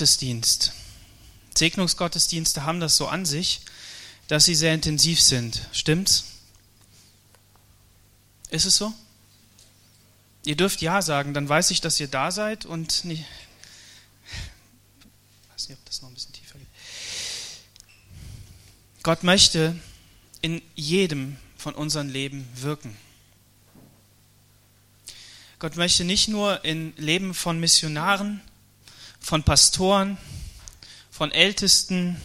Gottesdienst. Segnungsgottesdienste haben das so an sich, dass sie sehr intensiv sind. Stimmt's? Ist es so? Ihr dürft Ja sagen, dann weiß ich, dass ihr da seid und nicht. Ich weiß nicht, ob das noch ein bisschen tiefer geht. Gott möchte in jedem von unseren Leben wirken. Gott möchte nicht nur in Leben von Missionaren, von Pastoren, von Ältesten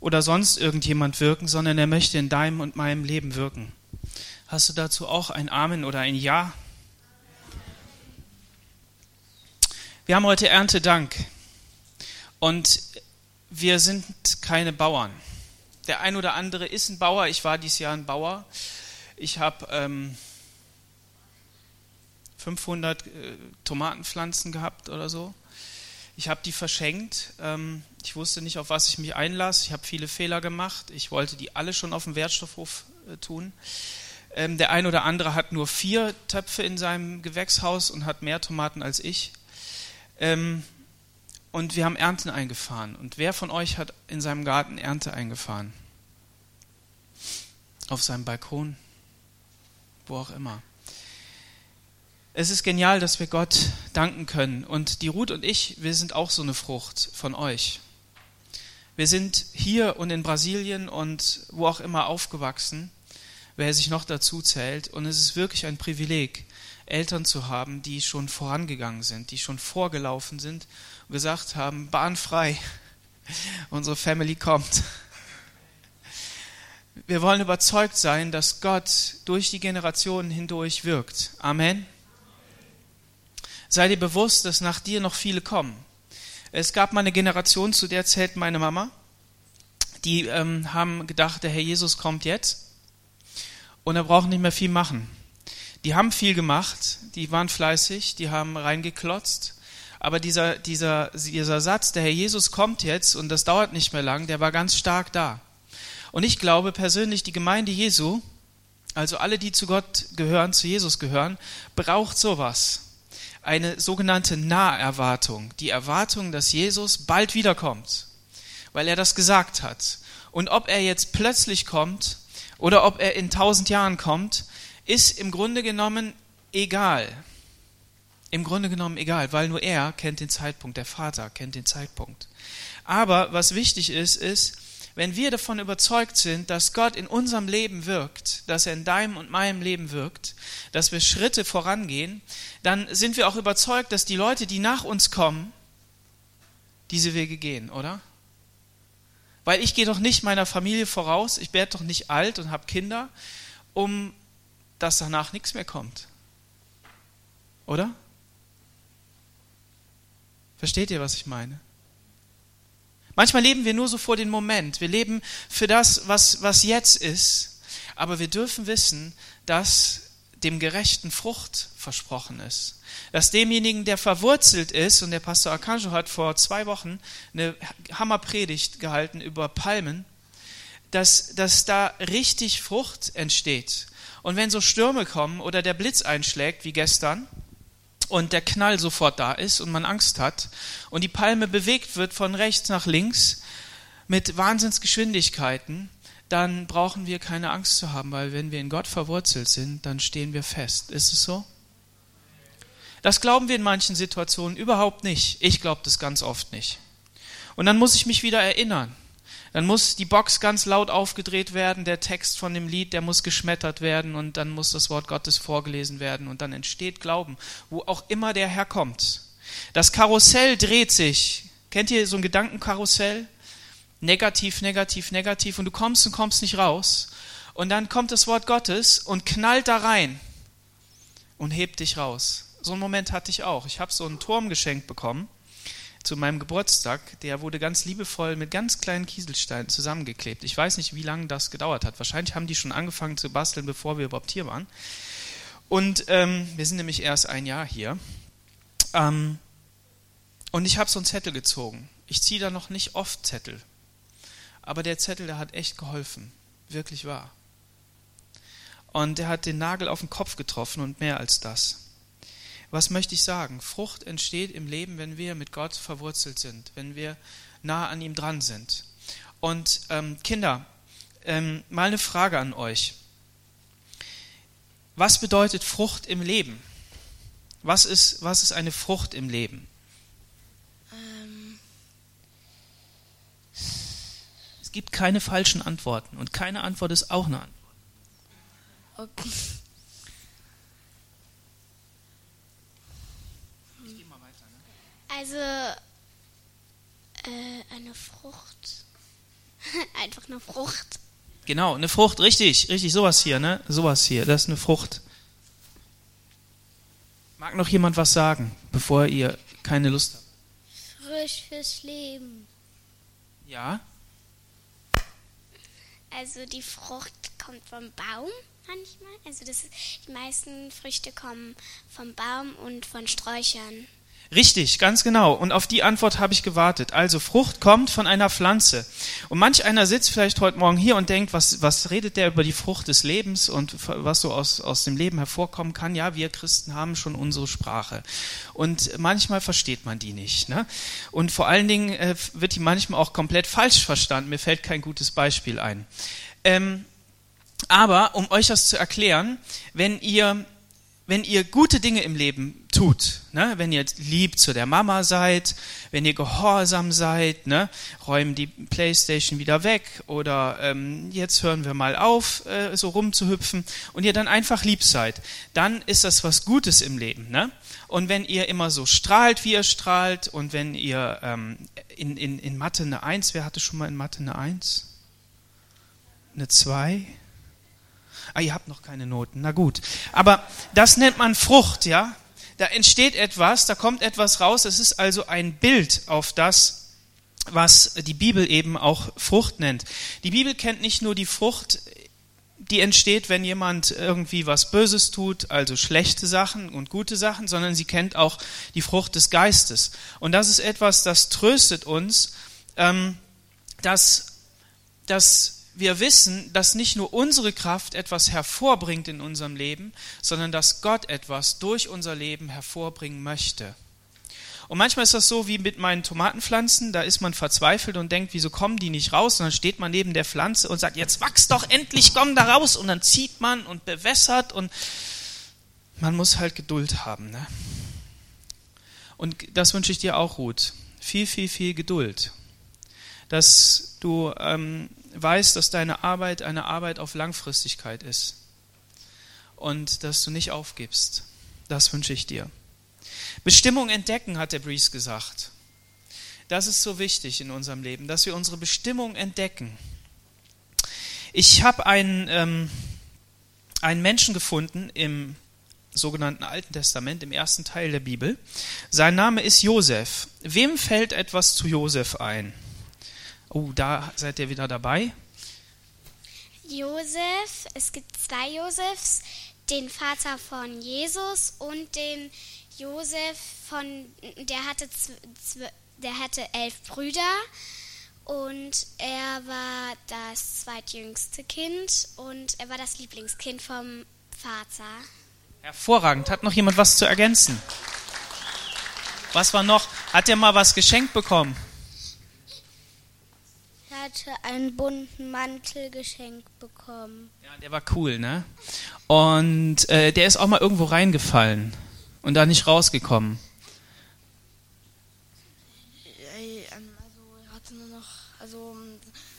oder sonst irgendjemand wirken, sondern er möchte in deinem und meinem Leben wirken. Hast du dazu auch ein Amen oder ein Ja? Wir haben heute Erntedank und wir sind keine Bauern. Der ein oder andere ist ein Bauer. Ich war dieses Jahr ein Bauer. Ich habe ähm, 500 äh, Tomatenpflanzen gehabt oder so. Ich habe die verschenkt. Ähm, ich wusste nicht, auf was ich mich einlasse. Ich habe viele Fehler gemacht. Ich wollte die alle schon auf dem Wertstoffhof äh, tun. Ähm, der ein oder andere hat nur vier Töpfe in seinem Gewächshaus und hat mehr Tomaten als ich. Ähm, und wir haben Ernten eingefahren. Und wer von euch hat in seinem Garten Ernte eingefahren? Auf seinem Balkon? Wo auch immer. Es ist genial, dass wir Gott danken können. Und die Ruth und ich, wir sind auch so eine Frucht von euch. Wir sind hier und in Brasilien und wo auch immer aufgewachsen, wer sich noch dazu zählt. Und es ist wirklich ein Privileg, Eltern zu haben, die schon vorangegangen sind, die schon vorgelaufen sind und gesagt haben, Bahn frei, unsere Family kommt. Wir wollen überzeugt sein, dass Gott durch die Generationen hindurch wirkt. Amen. Sei dir bewusst, dass nach dir noch viele kommen. Es gab mal eine Generation, zu der zählt meine Mama, die ähm, haben gedacht, der Herr Jesus kommt jetzt und er braucht nicht mehr viel machen. Die haben viel gemacht, die waren fleißig, die haben reingeklotzt, aber dieser, dieser, dieser Satz, der Herr Jesus kommt jetzt und das dauert nicht mehr lang, der war ganz stark da. Und ich glaube persönlich, die Gemeinde Jesu, also alle, die zu Gott gehören, zu Jesus gehören, braucht sowas eine sogenannte Naherwartung, die Erwartung, dass Jesus bald wiederkommt, weil er das gesagt hat. Und ob er jetzt plötzlich kommt oder ob er in tausend Jahren kommt, ist im Grunde genommen egal. Im Grunde genommen egal, weil nur er kennt den Zeitpunkt, der Vater kennt den Zeitpunkt. Aber was wichtig ist, ist, wenn wir davon überzeugt sind, dass Gott in unserem Leben wirkt, dass er in deinem und meinem Leben wirkt, dass wir Schritte vorangehen, dann sind wir auch überzeugt, dass die Leute, die nach uns kommen, diese Wege gehen, oder? Weil ich gehe doch nicht meiner Familie voraus, ich werde doch nicht alt und habe Kinder, um dass danach nichts mehr kommt. Oder? Versteht ihr, was ich meine? Manchmal leben wir nur so vor den Moment. Wir leben für das, was, was jetzt ist. Aber wir dürfen wissen, dass dem Gerechten Frucht versprochen ist. Dass demjenigen, der verwurzelt ist, und der Pastor Arcangelo hat vor zwei Wochen eine Hammerpredigt gehalten über Palmen, dass, dass da richtig Frucht entsteht. Und wenn so Stürme kommen oder der Blitz einschlägt, wie gestern, und der Knall sofort da ist und man Angst hat und die Palme bewegt wird von rechts nach links mit Wahnsinnsgeschwindigkeiten, dann brauchen wir keine Angst zu haben, weil wenn wir in Gott verwurzelt sind, dann stehen wir fest. Ist es so? Das glauben wir in manchen Situationen überhaupt nicht. Ich glaube das ganz oft nicht. Und dann muss ich mich wieder erinnern. Dann muss die Box ganz laut aufgedreht werden, der Text von dem Lied, der muss geschmettert werden und dann muss das Wort Gottes vorgelesen werden und dann entsteht Glauben, wo auch immer der herkommt. Das Karussell dreht sich. Kennt ihr so ein Gedankenkarussell? Negativ, negativ, negativ und du kommst und kommst nicht raus. Und dann kommt das Wort Gottes und knallt da rein und hebt dich raus. So einen Moment hatte ich auch. Ich habe so einen Turm geschenkt bekommen zu meinem Geburtstag, der wurde ganz liebevoll mit ganz kleinen Kieselsteinen zusammengeklebt. Ich weiß nicht, wie lange das gedauert hat. Wahrscheinlich haben die schon angefangen zu basteln, bevor wir überhaupt hier waren. Und ähm, wir sind nämlich erst ein Jahr hier. Ähm, und ich habe so einen Zettel gezogen. Ich ziehe da noch nicht oft Zettel. Aber der Zettel, der hat echt geholfen. Wirklich wahr. Und der hat den Nagel auf den Kopf getroffen und mehr als das. Was möchte ich sagen? Frucht entsteht im Leben, wenn wir mit Gott verwurzelt sind, wenn wir nah an ihm dran sind. Und ähm, Kinder, ähm, mal eine Frage an euch. Was bedeutet Frucht im Leben? Was ist, was ist eine Frucht im Leben? Ähm. Es gibt keine falschen Antworten und keine Antwort ist auch eine Antwort. Okay. Also äh, eine Frucht. Einfach eine Frucht. Genau, eine Frucht, richtig, richtig, sowas hier, ne? Sowas hier, das ist eine Frucht. Mag noch jemand was sagen, bevor ihr keine Lust habt? Frisch fürs Leben. Ja? Also die Frucht kommt vom Baum manchmal. Also das, die meisten Früchte kommen vom Baum und von Sträuchern. Richtig, ganz genau. Und auf die Antwort habe ich gewartet. Also Frucht kommt von einer Pflanze. Und manch einer sitzt vielleicht heute Morgen hier und denkt, was, was redet der über die Frucht des Lebens und was so aus, aus dem Leben hervorkommen kann? Ja, wir Christen haben schon unsere Sprache. Und manchmal versteht man die nicht. Ne? Und vor allen Dingen äh, wird die manchmal auch komplett falsch verstanden. Mir fällt kein gutes Beispiel ein. Ähm, aber um euch das zu erklären, wenn ihr wenn ihr gute Dinge im Leben tut, ne, wenn ihr lieb zu der Mama seid, wenn ihr gehorsam seid, ne, räumen die Playstation wieder weg oder ähm, jetzt hören wir mal auf, äh, so rumzuhüpfen und ihr dann einfach lieb seid, dann ist das was Gutes im Leben. Ne? Und wenn ihr immer so strahlt, wie ihr strahlt und wenn ihr ähm, in, in, in Mathe eine Eins, wer hatte schon mal in Mathe eine Eins? Eine Zwei? Ah, ihr habt noch keine Noten. Na gut. Aber das nennt man Frucht, ja? Da entsteht etwas, da kommt etwas raus. Es ist also ein Bild auf das, was die Bibel eben auch Frucht nennt. Die Bibel kennt nicht nur die Frucht, die entsteht, wenn jemand irgendwie was Böses tut, also schlechte Sachen und gute Sachen, sondern sie kennt auch die Frucht des Geistes. Und das ist etwas, das tröstet uns, ähm, dass, dass wir wissen, dass nicht nur unsere Kraft etwas hervorbringt in unserem Leben, sondern dass Gott etwas durch unser Leben hervorbringen möchte. Und manchmal ist das so wie mit meinen Tomatenpflanzen, da ist man verzweifelt und denkt, wieso kommen die nicht raus? Und dann steht man neben der Pflanze und sagt, jetzt wachs doch endlich, komm da raus. Und dann zieht man und bewässert und man muss halt Geduld haben. Ne? Und das wünsche ich dir auch, Ruth. Viel, viel, viel Geduld. Dass du ähm, weißt, dass deine Arbeit eine Arbeit auf Langfristigkeit ist und dass du nicht aufgibst. Das wünsche ich dir. Bestimmung entdecken, hat der Breeze gesagt. Das ist so wichtig in unserem Leben, dass wir unsere Bestimmung entdecken. Ich habe einen, ähm, einen Menschen gefunden im sogenannten Alten Testament, im ersten Teil der Bibel. Sein Name ist Josef. Wem fällt etwas zu Josef ein? Oh, da seid ihr wieder dabei. Josef, es gibt zwei Josefs, den Vater von Jesus und den Josef von, der hatte, der hatte elf Brüder und er war das zweitjüngste Kind und er war das Lieblingskind vom Vater. Hervorragend. Hat noch jemand was zu ergänzen? Was war noch? Hat er mal was geschenkt bekommen? Hatte einen bunten Mantel geschenkt bekommen. Ja, der war cool, ne? Und äh, der ist auch mal irgendwo reingefallen und da nicht rausgekommen. Also er hatte nur noch, also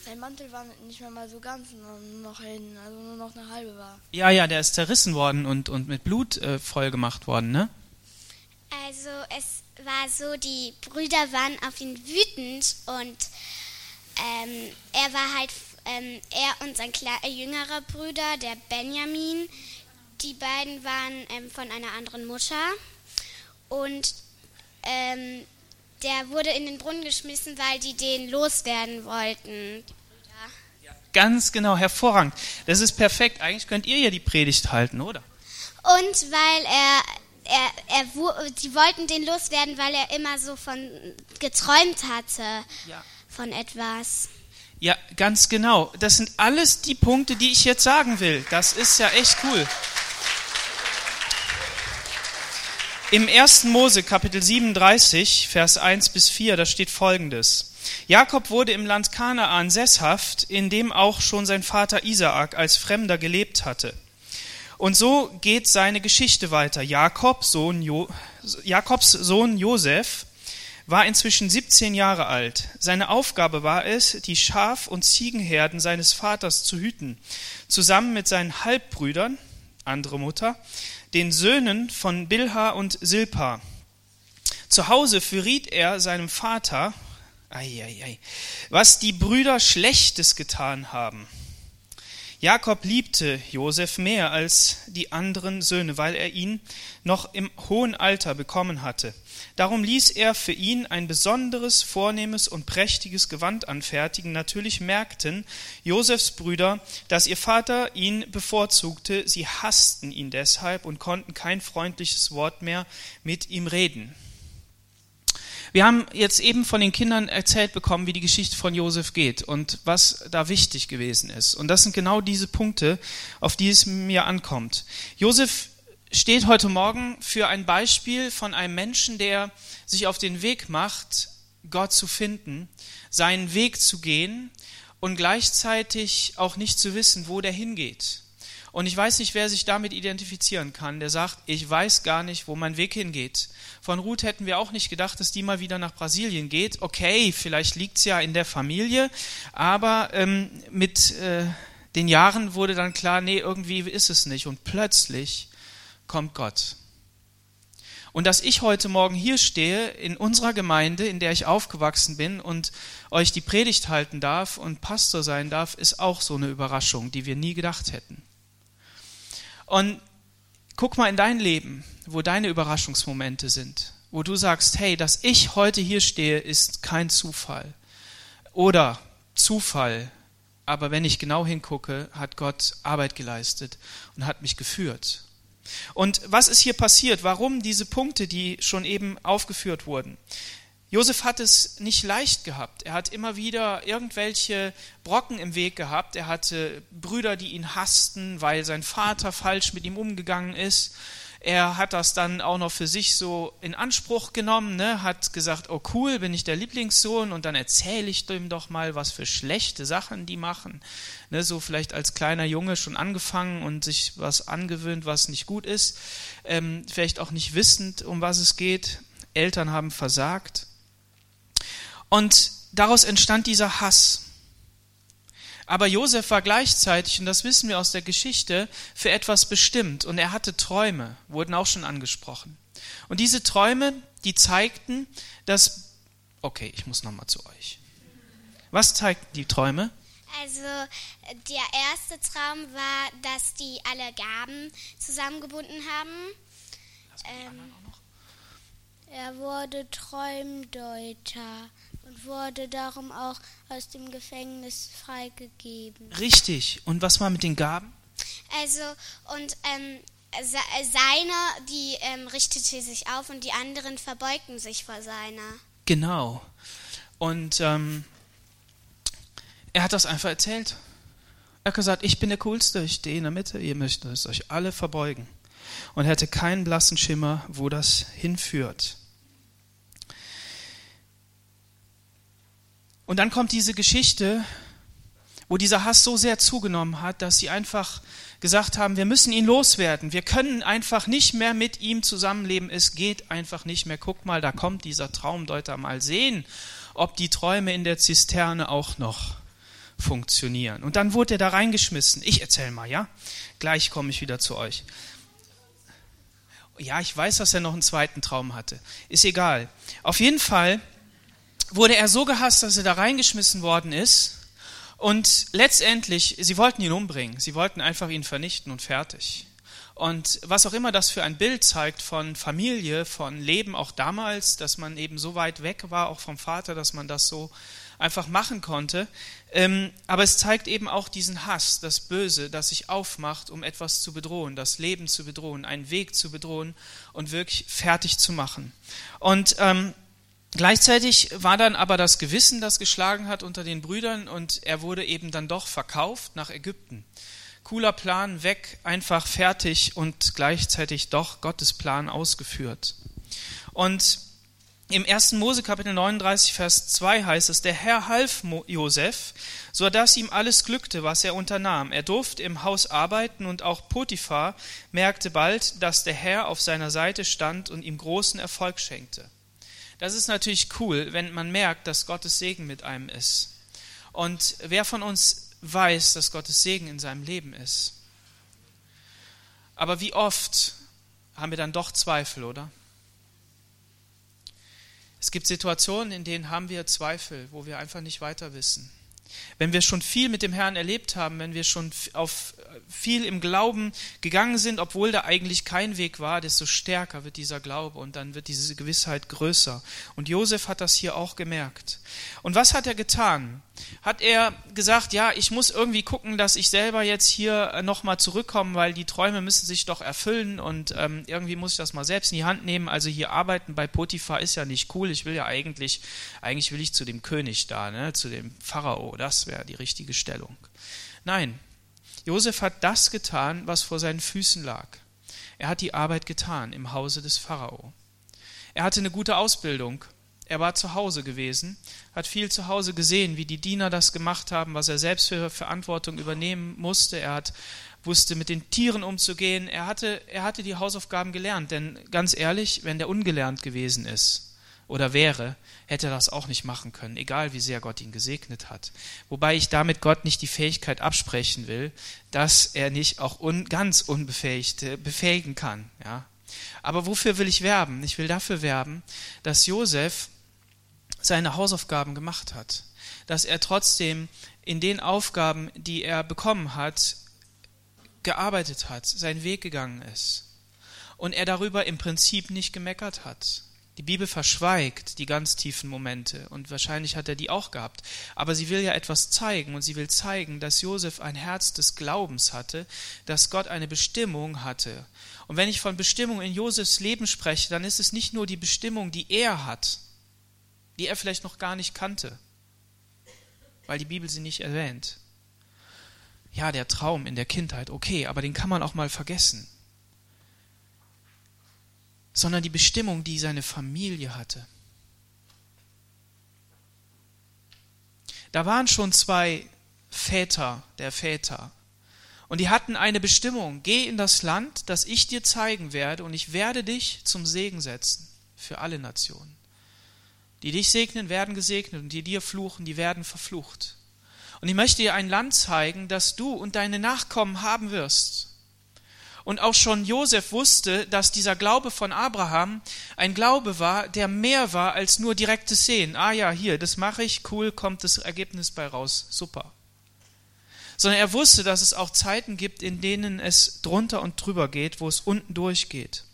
sein Mantel war nicht mehr mal so ganz, nur noch ein, also nur noch eine halbe war. Ja, ja, der ist zerrissen worden und, und mit Blut äh, voll gemacht worden, ne? Also es war so, die Brüder waren auf ihn wütend und ähm, er war halt, ähm, er und sein äh, jüngerer Bruder, der Benjamin, die beiden waren ähm, von einer anderen Mutter und ähm, der wurde in den Brunnen geschmissen, weil die den loswerden wollten. Ja, ganz genau, hervorragend. Das ist perfekt. Eigentlich könnt ihr ja die Predigt halten, oder? Und weil er er, er, sie wollten den loswerden, weil er immer so von geträumt hatte. Ja von etwas. Ja, ganz genau. Das sind alles die Punkte, die ich jetzt sagen will. Das ist ja echt cool. Im 1. Mose Kapitel 37, Vers 1 bis 4, da steht folgendes. Jakob wurde im Land Kanaan sesshaft, in dem auch schon sein Vater Isaak als Fremder gelebt hatte. Und so geht seine Geschichte weiter. Jakob, Sohn jo Jakobs Sohn Josef war inzwischen 17 Jahre alt. Seine Aufgabe war es, die Schaf- und Ziegenherden seines Vaters zu hüten, zusammen mit seinen Halbbrüdern, andere Mutter, den Söhnen von Bilha und Silpa. Zu Hause verriet er seinem Vater, ei, ei, ei, was die Brüder Schlechtes getan haben. Jakob liebte Josef mehr als die anderen Söhne, weil er ihn noch im hohen Alter bekommen hatte. Darum ließ er für ihn ein besonderes, vornehmes und prächtiges Gewand anfertigen. Natürlich merkten Josefs Brüder, dass ihr Vater ihn bevorzugte. Sie hassten ihn deshalb und konnten kein freundliches Wort mehr mit ihm reden. Wir haben jetzt eben von den Kindern erzählt bekommen, wie die Geschichte von Josef geht und was da wichtig gewesen ist. Und das sind genau diese Punkte, auf die es mir ankommt. Josef steht heute Morgen für ein Beispiel von einem Menschen, der sich auf den Weg macht, Gott zu finden, seinen Weg zu gehen und gleichzeitig auch nicht zu wissen, wo der hingeht. Und ich weiß nicht, wer sich damit identifizieren kann, der sagt, ich weiß gar nicht, wo mein Weg hingeht. Von Ruth hätten wir auch nicht gedacht, dass die mal wieder nach Brasilien geht. Okay, vielleicht liegt es ja in der Familie, aber ähm, mit äh, den Jahren wurde dann klar, nee, irgendwie ist es nicht. Und plötzlich kommt Gott. Und dass ich heute Morgen hier stehe in unserer Gemeinde, in der ich aufgewachsen bin und euch die Predigt halten darf und Pastor sein darf, ist auch so eine Überraschung, die wir nie gedacht hätten. Und guck mal in dein Leben, wo deine Überraschungsmomente sind, wo du sagst, hey, dass ich heute hier stehe, ist kein Zufall. Oder Zufall, aber wenn ich genau hingucke, hat Gott Arbeit geleistet und hat mich geführt. Und was ist hier passiert? Warum diese Punkte, die schon eben aufgeführt wurden? Josef hat es nicht leicht gehabt. Er hat immer wieder irgendwelche Brocken im Weg gehabt. Er hatte Brüder, die ihn hassten, weil sein Vater falsch mit ihm umgegangen ist. Er hat das dann auch noch für sich so in Anspruch genommen, ne? hat gesagt, oh cool, bin ich der Lieblingssohn und dann erzähle ich dem doch mal, was für schlechte Sachen die machen. Ne? So vielleicht als kleiner Junge schon angefangen und sich was angewöhnt, was nicht gut ist. Ähm, vielleicht auch nicht wissend, um was es geht. Eltern haben versagt. Und daraus entstand dieser Hass. Aber Josef war gleichzeitig, und das wissen wir aus der Geschichte, für etwas bestimmt. Und er hatte Träume, wurden auch schon angesprochen. Und diese Träume, die zeigten, dass. Okay, ich muss nochmal zu euch. Was zeigten die Träume? Also der erste Traum war, dass die alle Gaben zusammengebunden haben. Ähm, er wurde Träumdeuter wurde darum auch aus dem Gefängnis freigegeben. Richtig. Und was war mit den Gaben? Also, und ähm, seiner, die ähm, richtete sich auf und die anderen verbeugten sich vor seiner. Genau. Und ähm, er hat das einfach erzählt. Er hat gesagt, ich bin der Coolste, ich stehe in der Mitte, ihr müsst euch alle verbeugen. Und er hatte keinen blassen Schimmer, wo das hinführt. Und dann kommt diese Geschichte, wo dieser Hass so sehr zugenommen hat, dass sie einfach gesagt haben, wir müssen ihn loswerden. Wir können einfach nicht mehr mit ihm zusammenleben. Es geht einfach nicht mehr. Guck mal, da kommt dieser Traumdeuter mal sehen, ob die Träume in der Zisterne auch noch funktionieren. Und dann wurde er da reingeschmissen. Ich erzähle mal, ja? Gleich komme ich wieder zu euch. Ja, ich weiß, dass er noch einen zweiten Traum hatte. Ist egal. Auf jeden Fall wurde er so gehasst, dass er da reingeschmissen worden ist. Und letztendlich, sie wollten ihn umbringen. Sie wollten einfach ihn vernichten und fertig. Und was auch immer das für ein Bild zeigt von Familie, von Leben auch damals, dass man eben so weit weg war, auch vom Vater, dass man das so einfach machen konnte. Ähm, aber es zeigt eben auch diesen Hass, das Böse, das sich aufmacht, um etwas zu bedrohen, das Leben zu bedrohen, einen Weg zu bedrohen und wirklich fertig zu machen. Und ähm, Gleichzeitig war dann aber das Gewissen, das geschlagen hat unter den Brüdern und er wurde eben dann doch verkauft nach Ägypten. cooler Plan weg, einfach fertig und gleichzeitig doch Gottes Plan ausgeführt. Und im 1. Mose Kapitel 39, Vers 2 heißt es, der Herr half Josef, so dass ihm alles glückte, was er unternahm. Er durfte im Haus arbeiten und auch Potiphar merkte bald, dass der Herr auf seiner Seite stand und ihm großen Erfolg schenkte. Das ist natürlich cool, wenn man merkt, dass Gottes Segen mit einem ist. Und wer von uns weiß, dass Gottes Segen in seinem Leben ist? Aber wie oft haben wir dann doch Zweifel, oder? Es gibt Situationen, in denen haben wir Zweifel, wo wir einfach nicht weiter wissen. Wenn wir schon viel mit dem Herrn erlebt haben, wenn wir schon auf viel im Glauben gegangen sind, obwohl da eigentlich kein Weg war, desto stärker wird dieser Glaube und dann wird diese Gewissheit größer. Und Josef hat das hier auch gemerkt. Und was hat er getan? Hat er gesagt, ja, ich muss irgendwie gucken, dass ich selber jetzt hier äh, nochmal zurückkomme, weil die Träume müssen sich doch erfüllen und ähm, irgendwie muss ich das mal selbst in die Hand nehmen. Also hier arbeiten bei Potiphar ist ja nicht cool. Ich will ja eigentlich, eigentlich will ich zu dem König da, ne, zu dem Pharao. Das wäre die richtige Stellung. Nein, Josef hat das getan, was vor seinen Füßen lag. Er hat die Arbeit getan im Hause des Pharao. Er hatte eine gute Ausbildung. Er war zu Hause gewesen, hat viel zu Hause gesehen, wie die Diener das gemacht haben, was er selbst für Verantwortung übernehmen musste. Er hat, wusste mit den Tieren umzugehen. Er hatte, er hatte die Hausaufgaben gelernt. Denn ganz ehrlich, wenn der ungelernt gewesen ist, oder wäre, hätte er das auch nicht machen können, egal wie sehr Gott ihn gesegnet hat. Wobei ich damit Gott nicht die Fähigkeit absprechen will, dass er nicht auch un, ganz Unbefähigte befähigen kann. Ja. Aber wofür will ich werben? Ich will dafür werben, dass Josef seine Hausaufgaben gemacht hat, dass er trotzdem in den Aufgaben, die er bekommen hat, gearbeitet hat, seinen Weg gegangen ist und er darüber im Prinzip nicht gemeckert hat die Bibel verschweigt die ganz tiefen Momente und wahrscheinlich hat er die auch gehabt. Aber sie will ja etwas zeigen und sie will zeigen, dass Josef ein Herz des Glaubens hatte, dass Gott eine Bestimmung hatte. Und wenn ich von Bestimmung in Josefs Leben spreche, dann ist es nicht nur die Bestimmung, die er hat, die er vielleicht noch gar nicht kannte, weil die Bibel sie nicht erwähnt. Ja, der Traum in der Kindheit, okay, aber den kann man auch mal vergessen sondern die Bestimmung, die seine Familie hatte. Da waren schon zwei Väter der Väter. Und die hatten eine Bestimmung. Geh in das Land, das ich dir zeigen werde, und ich werde dich zum Segen setzen für alle Nationen. Die dich segnen, werden gesegnet, und die dir fluchen, die werden verflucht. Und ich möchte dir ein Land zeigen, das du und deine Nachkommen haben wirst. Und auch schon Josef wusste, dass dieser Glaube von Abraham ein Glaube war, der mehr war als nur direktes Sehen. Ah ja, hier, das mache ich, cool, kommt das Ergebnis bei raus, super. Sondern er wusste, dass es auch Zeiten gibt, in denen es drunter und drüber geht, wo es unten durchgeht.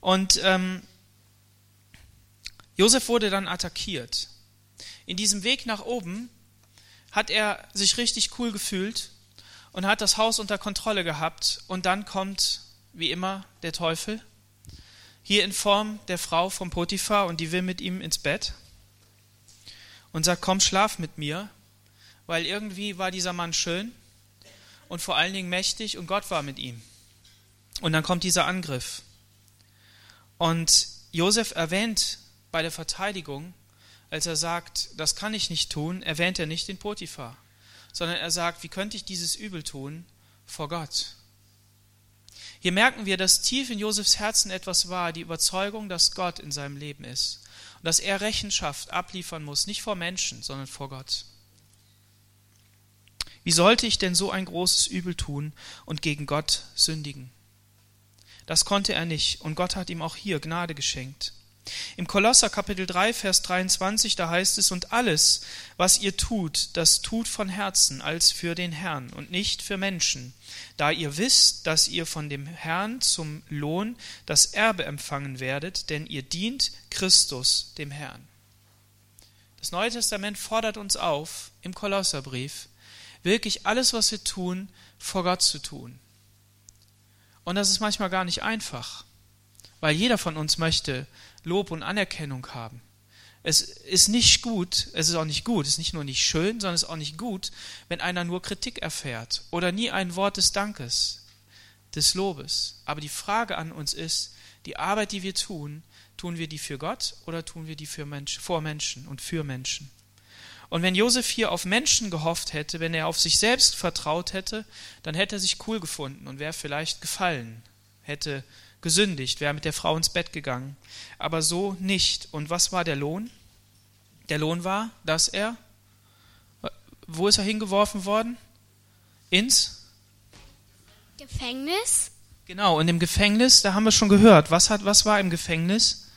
Und ähm, Josef wurde dann attackiert. In diesem Weg nach oben hat er sich richtig cool gefühlt und hat das Haus unter Kontrolle gehabt. Und dann kommt, wie immer, der Teufel, hier in Form der Frau von Potiphar und die will mit ihm ins Bett und sagt, komm, schlaf mit mir, weil irgendwie war dieser Mann schön und vor allen Dingen mächtig und Gott war mit ihm. Und dann kommt dieser Angriff. Und Josef erwähnt bei der Verteidigung, als er sagt, das kann ich nicht tun, erwähnt er nicht den Potiphar, sondern er sagt, wie könnte ich dieses Übel tun vor Gott? Hier merken wir, dass tief in Josefs Herzen etwas war, die Überzeugung, dass Gott in seinem Leben ist und dass er Rechenschaft abliefern muss, nicht vor Menschen, sondern vor Gott. Wie sollte ich denn so ein großes Übel tun und gegen Gott sündigen? Das konnte er nicht, und Gott hat ihm auch hier Gnade geschenkt. Im Kolosser Kapitel 3, Vers 23, da heißt es, und alles, was ihr tut, das tut von Herzen als für den Herrn und nicht für Menschen, da ihr wisst, dass ihr von dem Herrn zum Lohn das Erbe empfangen werdet, denn ihr dient Christus, dem Herrn. Das Neue Testament fordert uns auf, im Kolosserbrief, wirklich alles, was wir tun, vor Gott zu tun. Und das ist manchmal gar nicht einfach, weil jeder von uns möchte Lob und Anerkennung haben. Es ist nicht gut, es ist auch nicht gut, es ist nicht nur nicht schön, sondern es ist auch nicht gut, wenn einer nur Kritik erfährt oder nie ein Wort des Dankes, des Lobes. Aber die Frage an uns ist, die Arbeit, die wir tun, tun wir die für Gott oder tun wir die für Mensch, vor Menschen und für Menschen? Und wenn Josef hier auf Menschen gehofft hätte, wenn er auf sich selbst vertraut hätte, dann hätte er sich cool gefunden und wäre vielleicht gefallen, hätte gesündigt, wäre mit der Frau ins Bett gegangen. Aber so nicht. Und was war der Lohn? Der Lohn war, dass er, wo ist er hingeworfen worden? Ins Gefängnis. Genau, in dem Gefängnis, da haben wir schon gehört. Was, hat, was war im Gefängnis?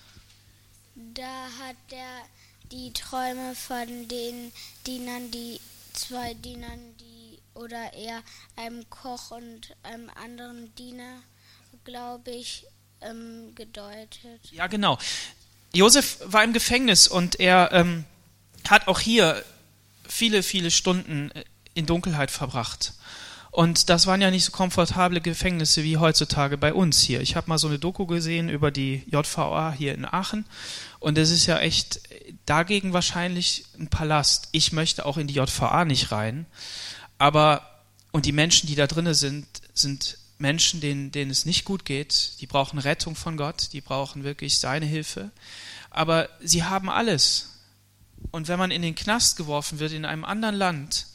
Da hat er die Träume von den Dienern, die zwei Dienern, die oder eher einem Koch und einem anderen Diener glaube ich, ähm, gedeutet. Ja, genau. Josef war im Gefängnis und er ähm, hat auch hier viele, viele Stunden äh, in Dunkelheit verbracht. Und das waren ja nicht so komfortable Gefängnisse wie heutzutage bei uns hier. Ich habe mal so eine Doku gesehen über die JVA hier in Aachen und es ist ja echt dagegen wahrscheinlich ein Palast. Ich möchte auch in die JVA nicht rein, aber und die Menschen, die da drinnen sind, sind Menschen, denen, denen es nicht gut geht, die brauchen Rettung von Gott, die brauchen wirklich seine Hilfe. Aber sie haben alles. Und wenn man in den Knast geworfen wird, in einem anderen Land,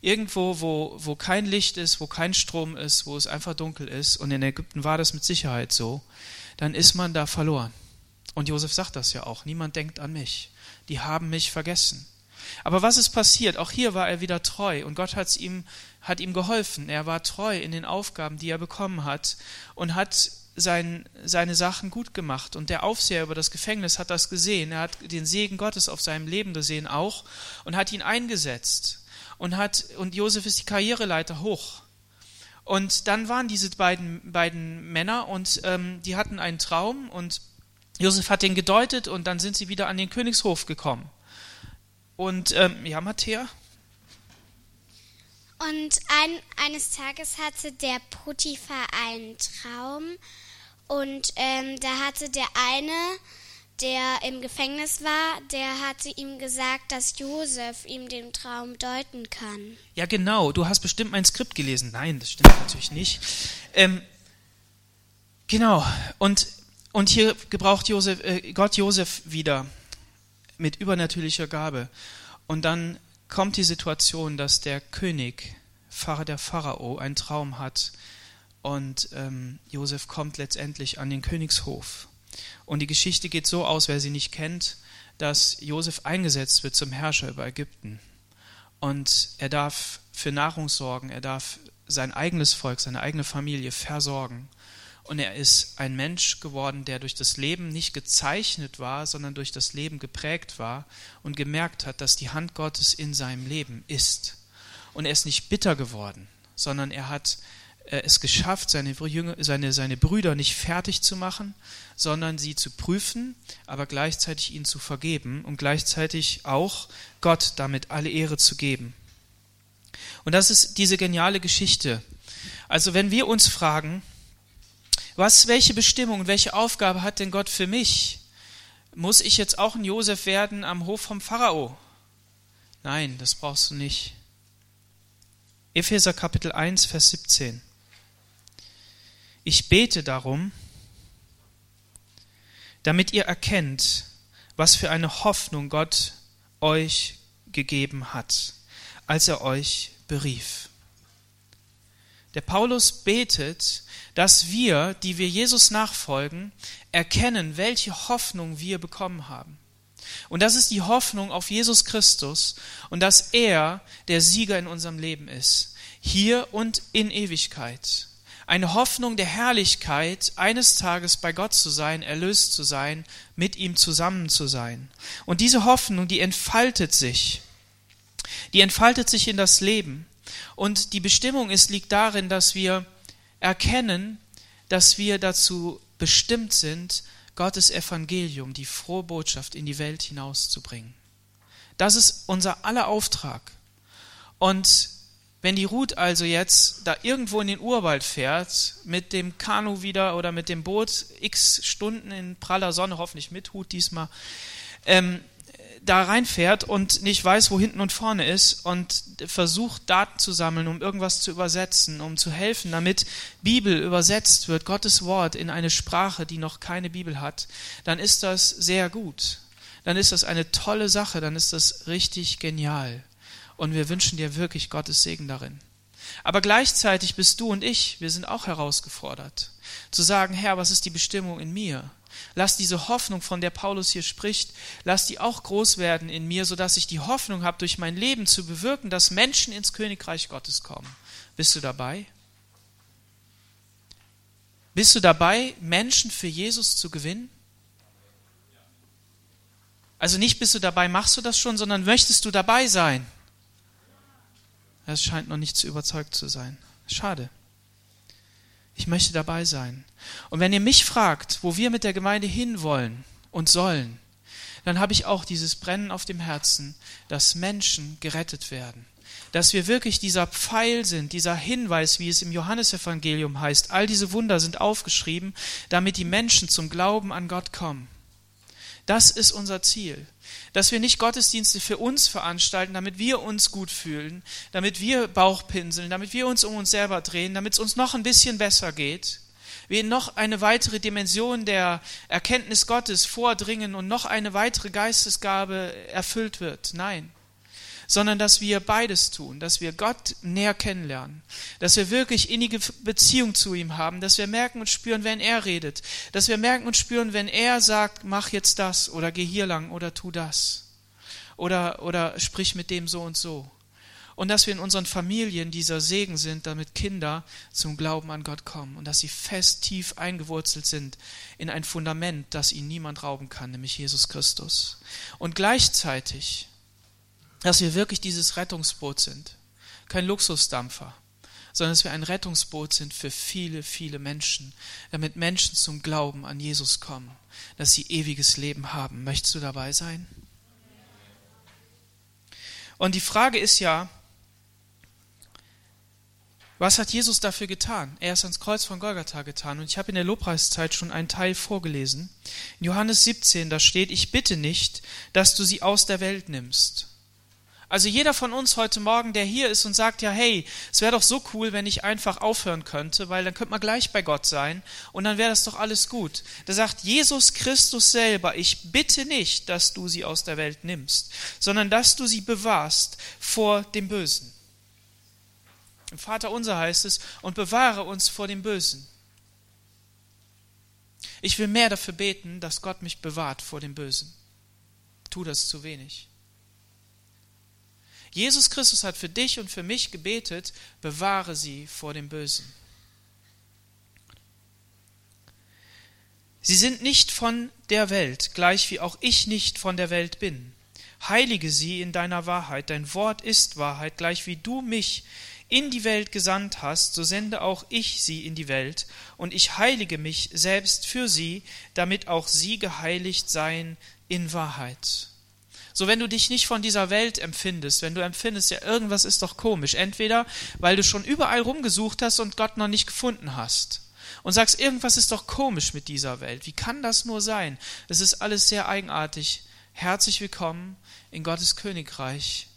irgendwo, wo, wo kein Licht ist, wo kein Strom ist, wo es einfach dunkel ist, und in Ägypten war das mit Sicherheit so, dann ist man da verloren. Und Josef sagt das ja auch, niemand denkt an mich. Die haben mich vergessen. Aber was ist passiert? Auch hier war er wieder treu und Gott hat's ihm, hat ihm geholfen. Er war treu in den Aufgaben, die er bekommen hat und hat sein, seine Sachen gut gemacht. Und der Aufseher über das Gefängnis hat das gesehen. Er hat den Segen Gottes auf seinem Leben gesehen auch und hat ihn eingesetzt. Und, hat, und Josef ist die Karriereleiter hoch. Und dann waren diese beiden, beiden Männer und ähm, die hatten einen Traum und Josef hat den gedeutet und dann sind sie wieder an den Königshof gekommen. Und ähm, ja, Matthäa? Und ein, eines Tages hatte der Potiphar einen Traum und ähm, da hatte der eine, der im Gefängnis war, der hatte ihm gesagt, dass Josef ihm den Traum deuten kann. Ja, genau. Du hast bestimmt mein Skript gelesen. Nein, das stimmt natürlich nicht. Ähm, genau. Und, und hier gebraucht Josef, äh, Gott Josef wieder mit übernatürlicher Gabe. Und dann kommt die Situation, dass der König, der Pharao, einen Traum hat und ähm, Josef kommt letztendlich an den Königshof. Und die Geschichte geht so aus, wer sie nicht kennt, dass Josef eingesetzt wird zum Herrscher über Ägypten. Und er darf für Nahrung sorgen, er darf sein eigenes Volk, seine eigene Familie versorgen. Und er ist ein Mensch geworden, der durch das Leben nicht gezeichnet war, sondern durch das Leben geprägt war und gemerkt hat, dass die Hand Gottes in seinem Leben ist. Und er ist nicht bitter geworden, sondern er hat äh, es geschafft, seine, seine, seine Brüder nicht fertig zu machen, sondern sie zu prüfen, aber gleichzeitig ihnen zu vergeben und gleichzeitig auch Gott damit alle Ehre zu geben. Und das ist diese geniale Geschichte. Also wenn wir uns fragen, was, welche Bestimmung, welche Aufgabe hat denn Gott für mich? Muss ich jetzt auch ein Josef werden am Hof vom Pharao? Nein, das brauchst du nicht. Epheser Kapitel 1, Vers 17. Ich bete darum, damit ihr erkennt, was für eine Hoffnung Gott euch gegeben hat, als er euch berief. Der Paulus betet, dass wir, die wir Jesus nachfolgen, erkennen, welche Hoffnung wir bekommen haben. Und das ist die Hoffnung auf Jesus Christus und dass er der Sieger in unserem Leben ist, hier und in Ewigkeit. Eine Hoffnung der Herrlichkeit, eines Tages bei Gott zu sein, erlöst zu sein, mit ihm zusammen zu sein. Und diese Hoffnung, die entfaltet sich. Die entfaltet sich in das Leben. Und die Bestimmung ist, liegt darin, dass wir erkennen, dass wir dazu bestimmt sind, Gottes Evangelium, die frohe Botschaft in die Welt hinauszubringen. Das ist unser aller Auftrag. Und wenn die Ruth also jetzt da irgendwo in den Urwald fährt, mit dem Kanu wieder oder mit dem Boot x Stunden in praller Sonne, hoffentlich mit Hut diesmal, ähm, da reinfährt und nicht weiß, wo hinten und vorne ist und versucht, Daten zu sammeln, um irgendwas zu übersetzen, um zu helfen, damit Bibel übersetzt wird, Gottes Wort in eine Sprache, die noch keine Bibel hat, dann ist das sehr gut. Dann ist das eine tolle Sache, dann ist das richtig genial. Und wir wünschen dir wirklich Gottes Segen darin. Aber gleichzeitig bist du und ich, wir sind auch herausgefordert, zu sagen, Herr, was ist die Bestimmung in mir? Lass diese Hoffnung, von der Paulus hier spricht, lass die auch groß werden in mir, sodass ich die Hoffnung habe, durch mein Leben zu bewirken, dass Menschen ins Königreich Gottes kommen. Bist du dabei? Bist du dabei, Menschen für Jesus zu gewinnen? Also nicht bist du dabei, machst du das schon, sondern möchtest du dabei sein? Es scheint noch nicht zu überzeugt zu sein. Schade. Ich möchte dabei sein. Und wenn ihr mich fragt, wo wir mit der Gemeinde hinwollen und sollen, dann habe ich auch dieses Brennen auf dem Herzen, dass Menschen gerettet werden. Dass wir wirklich dieser Pfeil sind, dieser Hinweis, wie es im Johannesevangelium heißt. All diese Wunder sind aufgeschrieben, damit die Menschen zum Glauben an Gott kommen. Das ist unser Ziel. Dass wir nicht Gottesdienste für uns veranstalten, damit wir uns gut fühlen, damit wir Bauchpinseln, damit wir uns um uns selber drehen, damit es uns noch ein bisschen besser geht, wir noch eine weitere Dimension der Erkenntnis Gottes vordringen und noch eine weitere Geistesgabe erfüllt wird. Nein sondern dass wir beides tun, dass wir Gott näher kennenlernen, dass wir wirklich innige Beziehung zu ihm haben, dass wir merken und spüren, wenn er redet, dass wir merken und spüren, wenn er sagt, mach jetzt das oder geh hier lang oder tu das oder, oder sprich mit dem so und so. Und dass wir in unseren Familien dieser Segen sind, damit Kinder zum Glauben an Gott kommen und dass sie fest tief eingewurzelt sind in ein Fundament, das ihnen niemand rauben kann, nämlich Jesus Christus. Und gleichzeitig dass wir wirklich dieses Rettungsboot sind. Kein Luxusdampfer, sondern dass wir ein Rettungsboot sind für viele, viele Menschen, damit Menschen zum Glauben an Jesus kommen, dass sie ewiges Leben haben. Möchtest du dabei sein? Und die Frage ist ja, was hat Jesus dafür getan? Er ist ans Kreuz von Golgatha getan. Und ich habe in der Lobpreiszeit schon einen Teil vorgelesen. In Johannes 17, da steht, ich bitte nicht, dass du sie aus der Welt nimmst, also jeder von uns heute Morgen, der hier ist und sagt, ja, hey, es wäre doch so cool, wenn ich einfach aufhören könnte, weil dann könnte man gleich bei Gott sein und dann wäre das doch alles gut. Da sagt Jesus Christus selber, ich bitte nicht, dass du sie aus der Welt nimmst, sondern dass du sie bewahrst vor dem Bösen. Im Vater unser heißt es, und bewahre uns vor dem Bösen. Ich will mehr dafür beten, dass Gott mich bewahrt vor dem Bösen. Tu das zu wenig. Jesus Christus hat für dich und für mich gebetet, bewahre sie vor dem Bösen. Sie sind nicht von der Welt, gleich wie auch ich nicht von der Welt bin. Heilige sie in deiner Wahrheit, dein Wort ist Wahrheit, gleich wie du mich in die Welt gesandt hast, so sende auch ich sie in die Welt, und ich heilige mich selbst für sie, damit auch sie geheiligt seien in Wahrheit. So, wenn du dich nicht von dieser Welt empfindest, wenn du empfindest, ja, irgendwas ist doch komisch, entweder weil du schon überall rumgesucht hast und Gott noch nicht gefunden hast und sagst, irgendwas ist doch komisch mit dieser Welt. Wie kann das nur sein? Es ist alles sehr eigenartig. Herzlich willkommen in Gottes Königreich.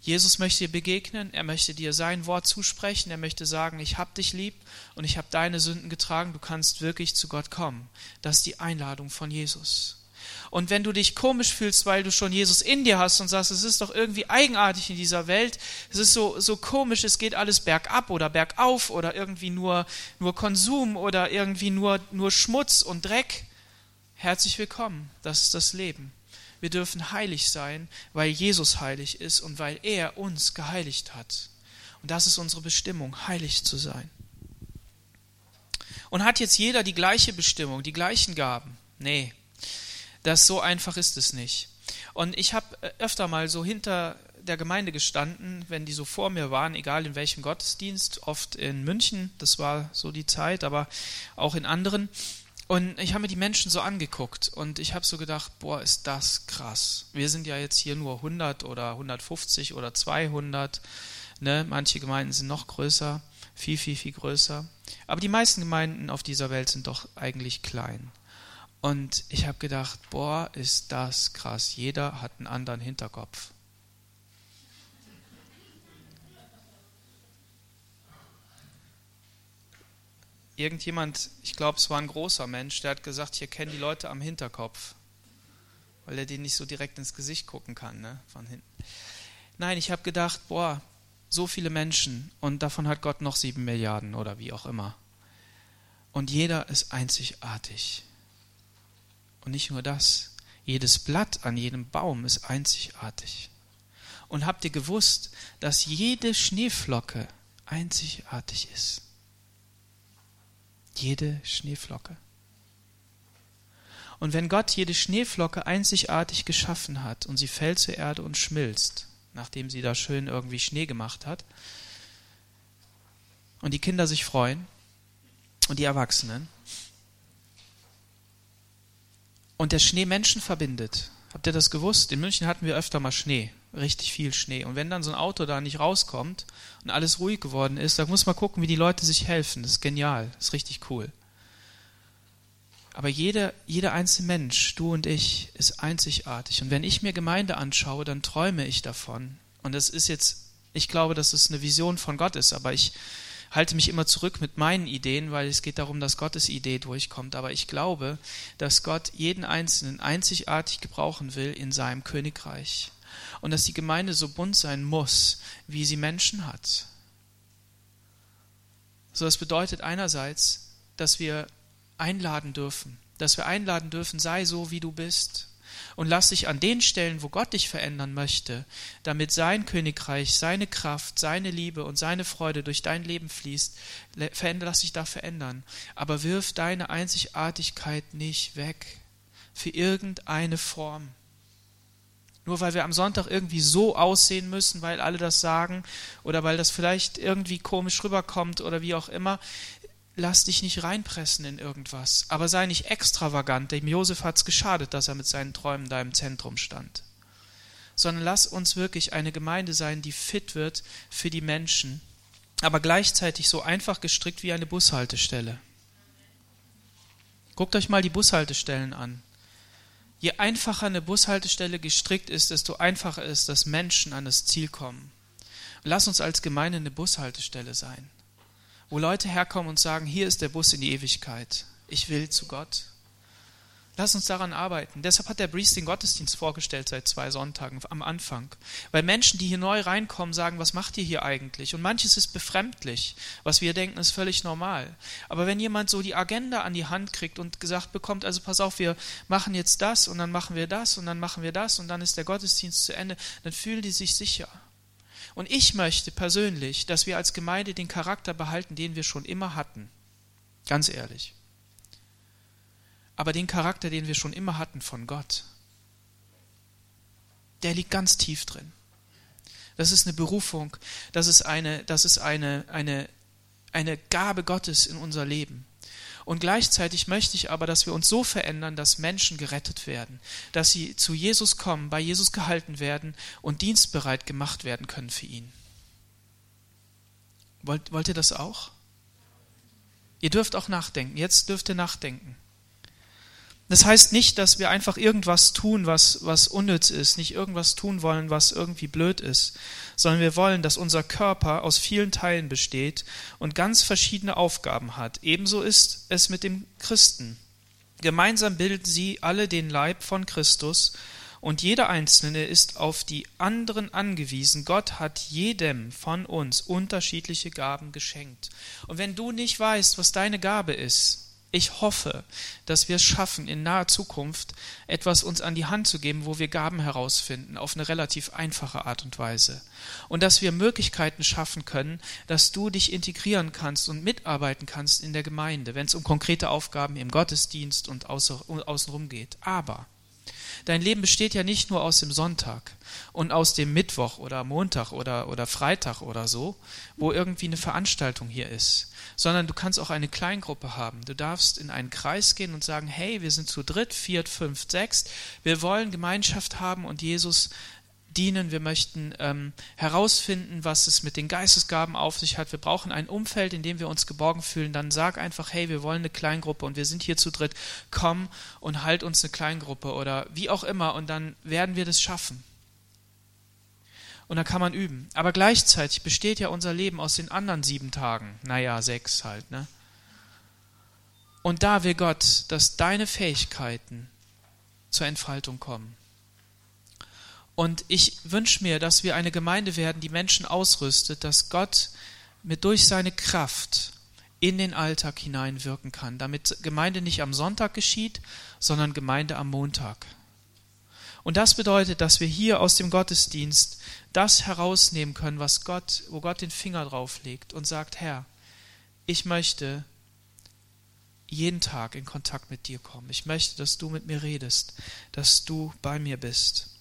Jesus möchte dir begegnen, er möchte dir sein Wort zusprechen, er möchte sagen, ich hab dich lieb und ich habe deine Sünden getragen, du kannst wirklich zu Gott kommen. Das ist die Einladung von Jesus. Und wenn du dich komisch fühlst, weil du schon Jesus in dir hast und sagst, es ist doch irgendwie eigenartig in dieser Welt, es ist so, so komisch, es geht alles bergab oder bergauf oder irgendwie nur, nur Konsum oder irgendwie nur, nur Schmutz und Dreck, herzlich willkommen, das ist das Leben. Wir dürfen heilig sein, weil Jesus heilig ist und weil er uns geheiligt hat. Und das ist unsere Bestimmung, heilig zu sein. Und hat jetzt jeder die gleiche Bestimmung, die gleichen Gaben? Nee, das so einfach ist es nicht. Und ich habe äh, öfter mal so hinter der Gemeinde gestanden, wenn die so vor mir waren, egal in welchem Gottesdienst, oft in München, das war so die Zeit, aber auch in anderen. Und ich habe mir die Menschen so angeguckt und ich habe so gedacht, boah, ist das krass. Wir sind ja jetzt hier nur 100 oder 150 oder 200. Ne? Manche Gemeinden sind noch größer, viel, viel, viel größer. Aber die meisten Gemeinden auf dieser Welt sind doch eigentlich klein. Und ich habe gedacht, boah, ist das krass. Jeder hat einen anderen Hinterkopf. Irgendjemand, ich glaube, es war ein großer Mensch, der hat gesagt, hier kennen die Leute am Hinterkopf, weil er denen nicht so direkt ins Gesicht gucken kann, ne, von hinten. Nein, ich habe gedacht, boah, so viele Menschen und davon hat Gott noch sieben Milliarden oder wie auch immer. Und jeder ist einzigartig. Und nicht nur das, jedes Blatt an jedem Baum ist einzigartig. Und habt ihr gewusst, dass jede Schneeflocke einzigartig ist? Jede Schneeflocke. Und wenn Gott jede Schneeflocke einzigartig geschaffen hat und sie fällt zur Erde und schmilzt, nachdem sie da schön irgendwie Schnee gemacht hat, und die Kinder sich freuen und die Erwachsenen, und der Schnee Menschen verbindet. Habt ihr das gewusst? In München hatten wir öfter mal Schnee, richtig viel Schnee. Und wenn dann so ein Auto da nicht rauskommt und alles ruhig geworden ist, dann muss man gucken, wie die Leute sich helfen. Das ist genial, das ist richtig cool. Aber jeder, jeder einzelne Mensch, du und ich, ist einzigartig. Und wenn ich mir Gemeinde anschaue, dann träume ich davon. Und das ist jetzt, ich glaube, dass es eine Vision von Gott ist, aber ich halte mich immer zurück mit meinen Ideen, weil es geht darum, dass Gottes Idee durchkommt. Aber ich glaube, dass Gott jeden Einzelnen einzigartig gebrauchen will in seinem Königreich. Und dass die Gemeinde so bunt sein muss, wie sie Menschen hat. So, das bedeutet einerseits, dass wir einladen dürfen, dass wir einladen dürfen, sei so, wie du bist und lass dich an den Stellen, wo Gott dich verändern möchte, damit sein Königreich, seine Kraft, seine Liebe und seine Freude durch dein Leben fließt, lass dich da verändern. Aber wirf deine Einzigartigkeit nicht weg für irgendeine Form. Nur weil wir am Sonntag irgendwie so aussehen müssen, weil alle das sagen oder weil das vielleicht irgendwie komisch rüberkommt oder wie auch immer, lass dich nicht reinpressen in irgendwas, aber sei nicht extravagant. Dem Josef hat es geschadet, dass er mit seinen Träumen da im Zentrum stand. Sondern lass uns wirklich eine Gemeinde sein, die fit wird für die Menschen, aber gleichzeitig so einfach gestrickt wie eine Bushaltestelle. Guckt euch mal die Bushaltestellen an. Je einfacher eine Bushaltestelle gestrickt ist, desto einfacher ist, dass Menschen an das Ziel kommen. Lass uns als Gemeinde eine Bushaltestelle sein wo Leute herkommen und sagen, hier ist der Bus in die Ewigkeit. Ich will zu Gott. Lass uns daran arbeiten. Deshalb hat der Briest den Gottesdienst vorgestellt seit zwei Sonntagen am Anfang. Weil Menschen, die hier neu reinkommen, sagen, was macht ihr hier eigentlich? Und manches ist befremdlich. Was wir denken, ist völlig normal. Aber wenn jemand so die Agenda an die Hand kriegt und gesagt bekommt, also pass auf, wir machen jetzt das und dann machen wir das und dann machen wir das und dann ist der Gottesdienst zu Ende, dann fühlen die sich sicher. Und ich möchte persönlich, dass wir als Gemeinde den Charakter behalten, den wir schon immer hatten. Ganz ehrlich. Aber den Charakter, den wir schon immer hatten von Gott, der liegt ganz tief drin. Das ist eine Berufung, das ist eine, das ist eine, eine, eine Gabe Gottes in unser Leben. Und gleichzeitig möchte ich aber, dass wir uns so verändern, dass Menschen gerettet werden, dass sie zu Jesus kommen, bei Jesus gehalten werden und dienstbereit gemacht werden können für ihn. Wollt, wollt ihr das auch? Ihr dürft auch nachdenken. Jetzt dürft ihr nachdenken. Das heißt nicht, dass wir einfach irgendwas tun, was, was unnütz ist, nicht irgendwas tun wollen, was irgendwie blöd ist, sondern wir wollen, dass unser Körper aus vielen Teilen besteht und ganz verschiedene Aufgaben hat. Ebenso ist es mit dem Christen. Gemeinsam bilden sie alle den Leib von Christus und jeder Einzelne ist auf die anderen angewiesen. Gott hat jedem von uns unterschiedliche Gaben geschenkt. Und wenn du nicht weißt, was deine Gabe ist, ich hoffe, dass wir es schaffen, in naher Zukunft etwas uns an die Hand zu geben, wo wir Gaben herausfinden, auf eine relativ einfache Art und Weise. Und dass wir Möglichkeiten schaffen können, dass du dich integrieren kannst und mitarbeiten kannst in der Gemeinde, wenn es um konkrete Aufgaben im Gottesdienst und außenrum geht. Aber dein Leben besteht ja nicht nur aus dem Sonntag und aus dem Mittwoch oder Montag oder, oder Freitag oder so, wo irgendwie eine Veranstaltung hier ist sondern du kannst auch eine Kleingruppe haben. Du darfst in einen Kreis gehen und sagen, hey, wir sind zu dritt, viert, fünft, sechst, wir wollen Gemeinschaft haben und Jesus dienen, wir möchten ähm, herausfinden, was es mit den Geistesgaben auf sich hat. Wir brauchen ein Umfeld, in dem wir uns geborgen fühlen. Dann sag einfach, hey, wir wollen eine Kleingruppe und wir sind hier zu dritt. Komm und halt uns eine Kleingruppe oder wie auch immer und dann werden wir das schaffen. Und dann kann man üben. Aber gleichzeitig besteht ja unser Leben aus den anderen sieben Tagen. Naja, sechs halt, ne? Und da will Gott, dass deine Fähigkeiten zur Entfaltung kommen. Und ich wünsche mir, dass wir eine Gemeinde werden, die Menschen ausrüstet, dass Gott mit durch seine Kraft in den Alltag hineinwirken kann, damit Gemeinde nicht am Sonntag geschieht, sondern Gemeinde am Montag. Und das bedeutet, dass wir hier aus dem Gottesdienst das herausnehmen können, was Gott, wo Gott den Finger drauf legt und sagt, Herr, ich möchte jeden Tag in Kontakt mit dir kommen. Ich möchte, dass du mit mir redest, dass du bei mir bist.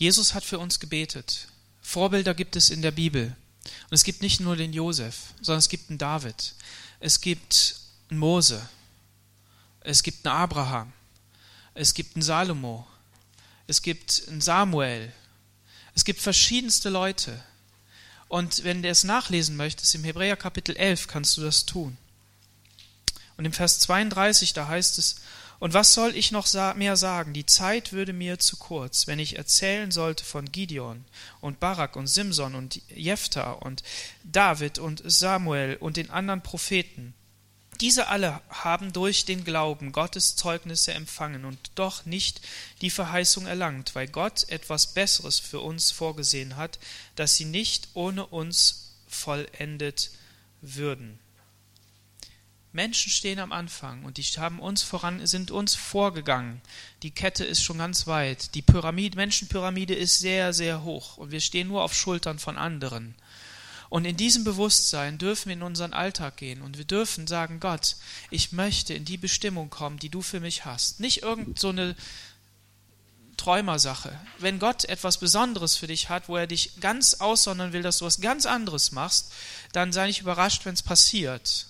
Jesus hat für uns gebetet. Vorbilder gibt es in der Bibel. Und es gibt nicht nur den Josef, sondern es gibt einen David. Es gibt einen Mose. Es gibt einen Abraham. Es gibt einen Salomo es gibt einen Samuel, es gibt verschiedenste Leute. Und wenn du es nachlesen möchtest, im Hebräer Kapitel 11 kannst du das tun. Und im Vers 32, da heißt es, und was soll ich noch mehr sagen? Die Zeit würde mir zu kurz, wenn ich erzählen sollte von Gideon und Barak und Simson und Jephthah und David und Samuel und den anderen Propheten diese alle haben durch den Glauben Gottes Zeugnisse empfangen und doch nicht die Verheißung erlangt, weil Gott etwas Besseres für uns vorgesehen hat, dass sie nicht ohne uns vollendet würden. Menschen stehen am Anfang und die haben uns voran, sind uns vorgegangen. Die Kette ist schon ganz weit. Die Pyramide, Menschenpyramide ist sehr, sehr hoch und wir stehen nur auf Schultern von anderen. Und in diesem Bewusstsein dürfen wir in unseren Alltag gehen und wir dürfen sagen, Gott, ich möchte in die Bestimmung kommen, die du für mich hast. Nicht irgend so eine Träumersache. Wenn Gott etwas Besonderes für dich hat, wo er dich ganz aussondern will, dass du was ganz anderes machst, dann sei nicht überrascht, wenn es passiert.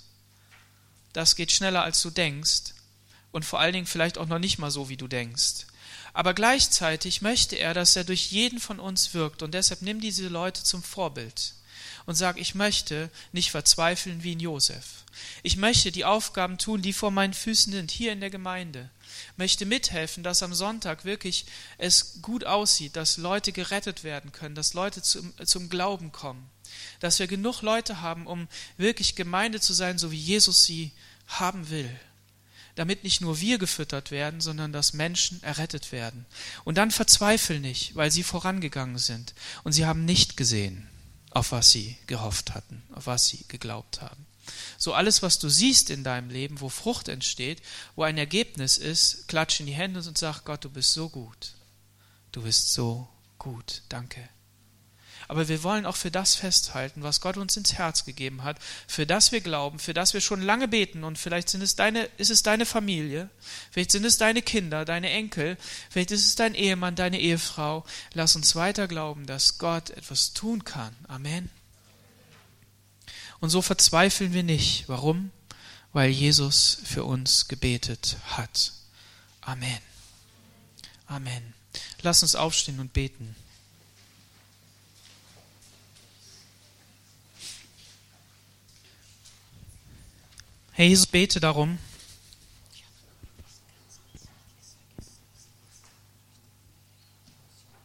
Das geht schneller, als du denkst und vor allen Dingen vielleicht auch noch nicht mal so, wie du denkst. Aber gleichzeitig möchte er, dass er durch jeden von uns wirkt und deshalb nimm diese Leute zum Vorbild und sag, ich möchte nicht verzweifeln wie in Josef. Ich möchte die Aufgaben tun, die vor meinen Füßen sind, hier in der Gemeinde. Möchte mithelfen, dass am Sonntag wirklich es gut aussieht, dass Leute gerettet werden können, dass Leute zum, zum Glauben kommen. Dass wir genug Leute haben, um wirklich Gemeinde zu sein, so wie Jesus sie haben will damit nicht nur wir gefüttert werden, sondern dass Menschen errettet werden. Und dann verzweifel nicht, weil sie vorangegangen sind und sie haben nicht gesehen auf was sie gehofft hatten, auf was sie geglaubt haben. So alles, was du siehst in deinem Leben, wo Frucht entsteht, wo ein Ergebnis ist, klatsch in die Hände und sag, Gott, du bist so gut. Du bist so gut. Danke aber wir wollen auch für das festhalten, was Gott uns ins Herz gegeben hat, für das wir glauben, für das wir schon lange beten und vielleicht sind es deine, ist es deine Familie, vielleicht sind es deine Kinder, deine Enkel, vielleicht ist es dein Ehemann, deine Ehefrau. Lass uns weiter glauben, dass Gott etwas tun kann. Amen. Und so verzweifeln wir nicht. Warum? Weil Jesus für uns gebetet hat. Amen. Amen. Lass uns aufstehen und beten. Herr Jesus, bete darum,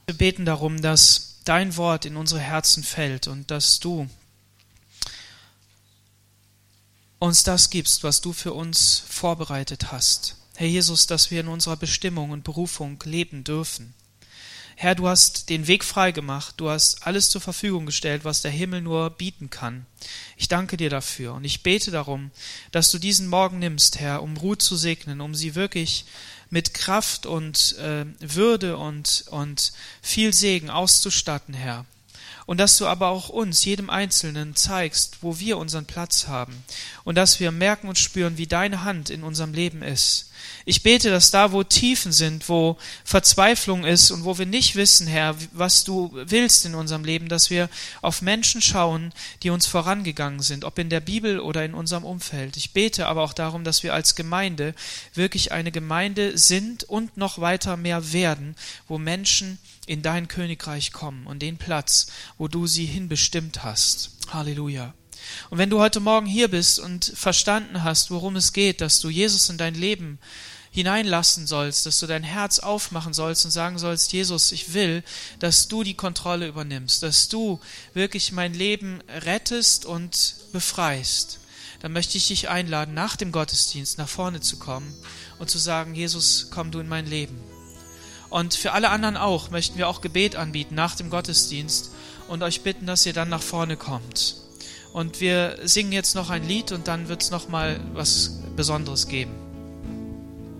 wir beten darum, dass dein Wort in unsere Herzen fällt und dass du uns das gibst, was du für uns vorbereitet hast. Herr Jesus, dass wir in unserer Bestimmung und Berufung leben dürfen. Herr, du hast den Weg freigemacht, du hast alles zur Verfügung gestellt, was der Himmel nur bieten kann. Ich danke dir dafür und ich bete darum, dass du diesen Morgen nimmst, Herr, um Ruth zu segnen, um sie wirklich mit Kraft und äh, Würde und, und viel Segen auszustatten, Herr. Und dass du aber auch uns, jedem Einzelnen, zeigst, wo wir unseren Platz haben und dass wir merken und spüren, wie deine Hand in unserem Leben ist. Ich bete, dass da, wo Tiefen sind, wo Verzweiflung ist und wo wir nicht wissen, Herr, was du willst in unserem Leben, dass wir auf Menschen schauen, die uns vorangegangen sind, ob in der Bibel oder in unserem Umfeld. Ich bete aber auch darum, dass wir als Gemeinde wirklich eine Gemeinde sind und noch weiter mehr werden, wo Menschen in dein Königreich kommen und den Platz, wo du sie hinbestimmt hast. Halleluja. Und wenn du heute Morgen hier bist und verstanden hast, worum es geht, dass du Jesus in dein Leben hineinlassen sollst, dass du dein Herz aufmachen sollst und sagen sollst, Jesus, ich will, dass du die Kontrolle übernimmst, dass du wirklich mein Leben rettest und befreist, dann möchte ich dich einladen, nach dem Gottesdienst nach vorne zu kommen und zu sagen, Jesus, komm du in mein Leben. Und für alle anderen auch möchten wir auch Gebet anbieten nach dem Gottesdienst und euch bitten, dass ihr dann nach vorne kommt. Und wir singen jetzt noch ein Lied und dann wird es noch mal was Besonderes geben.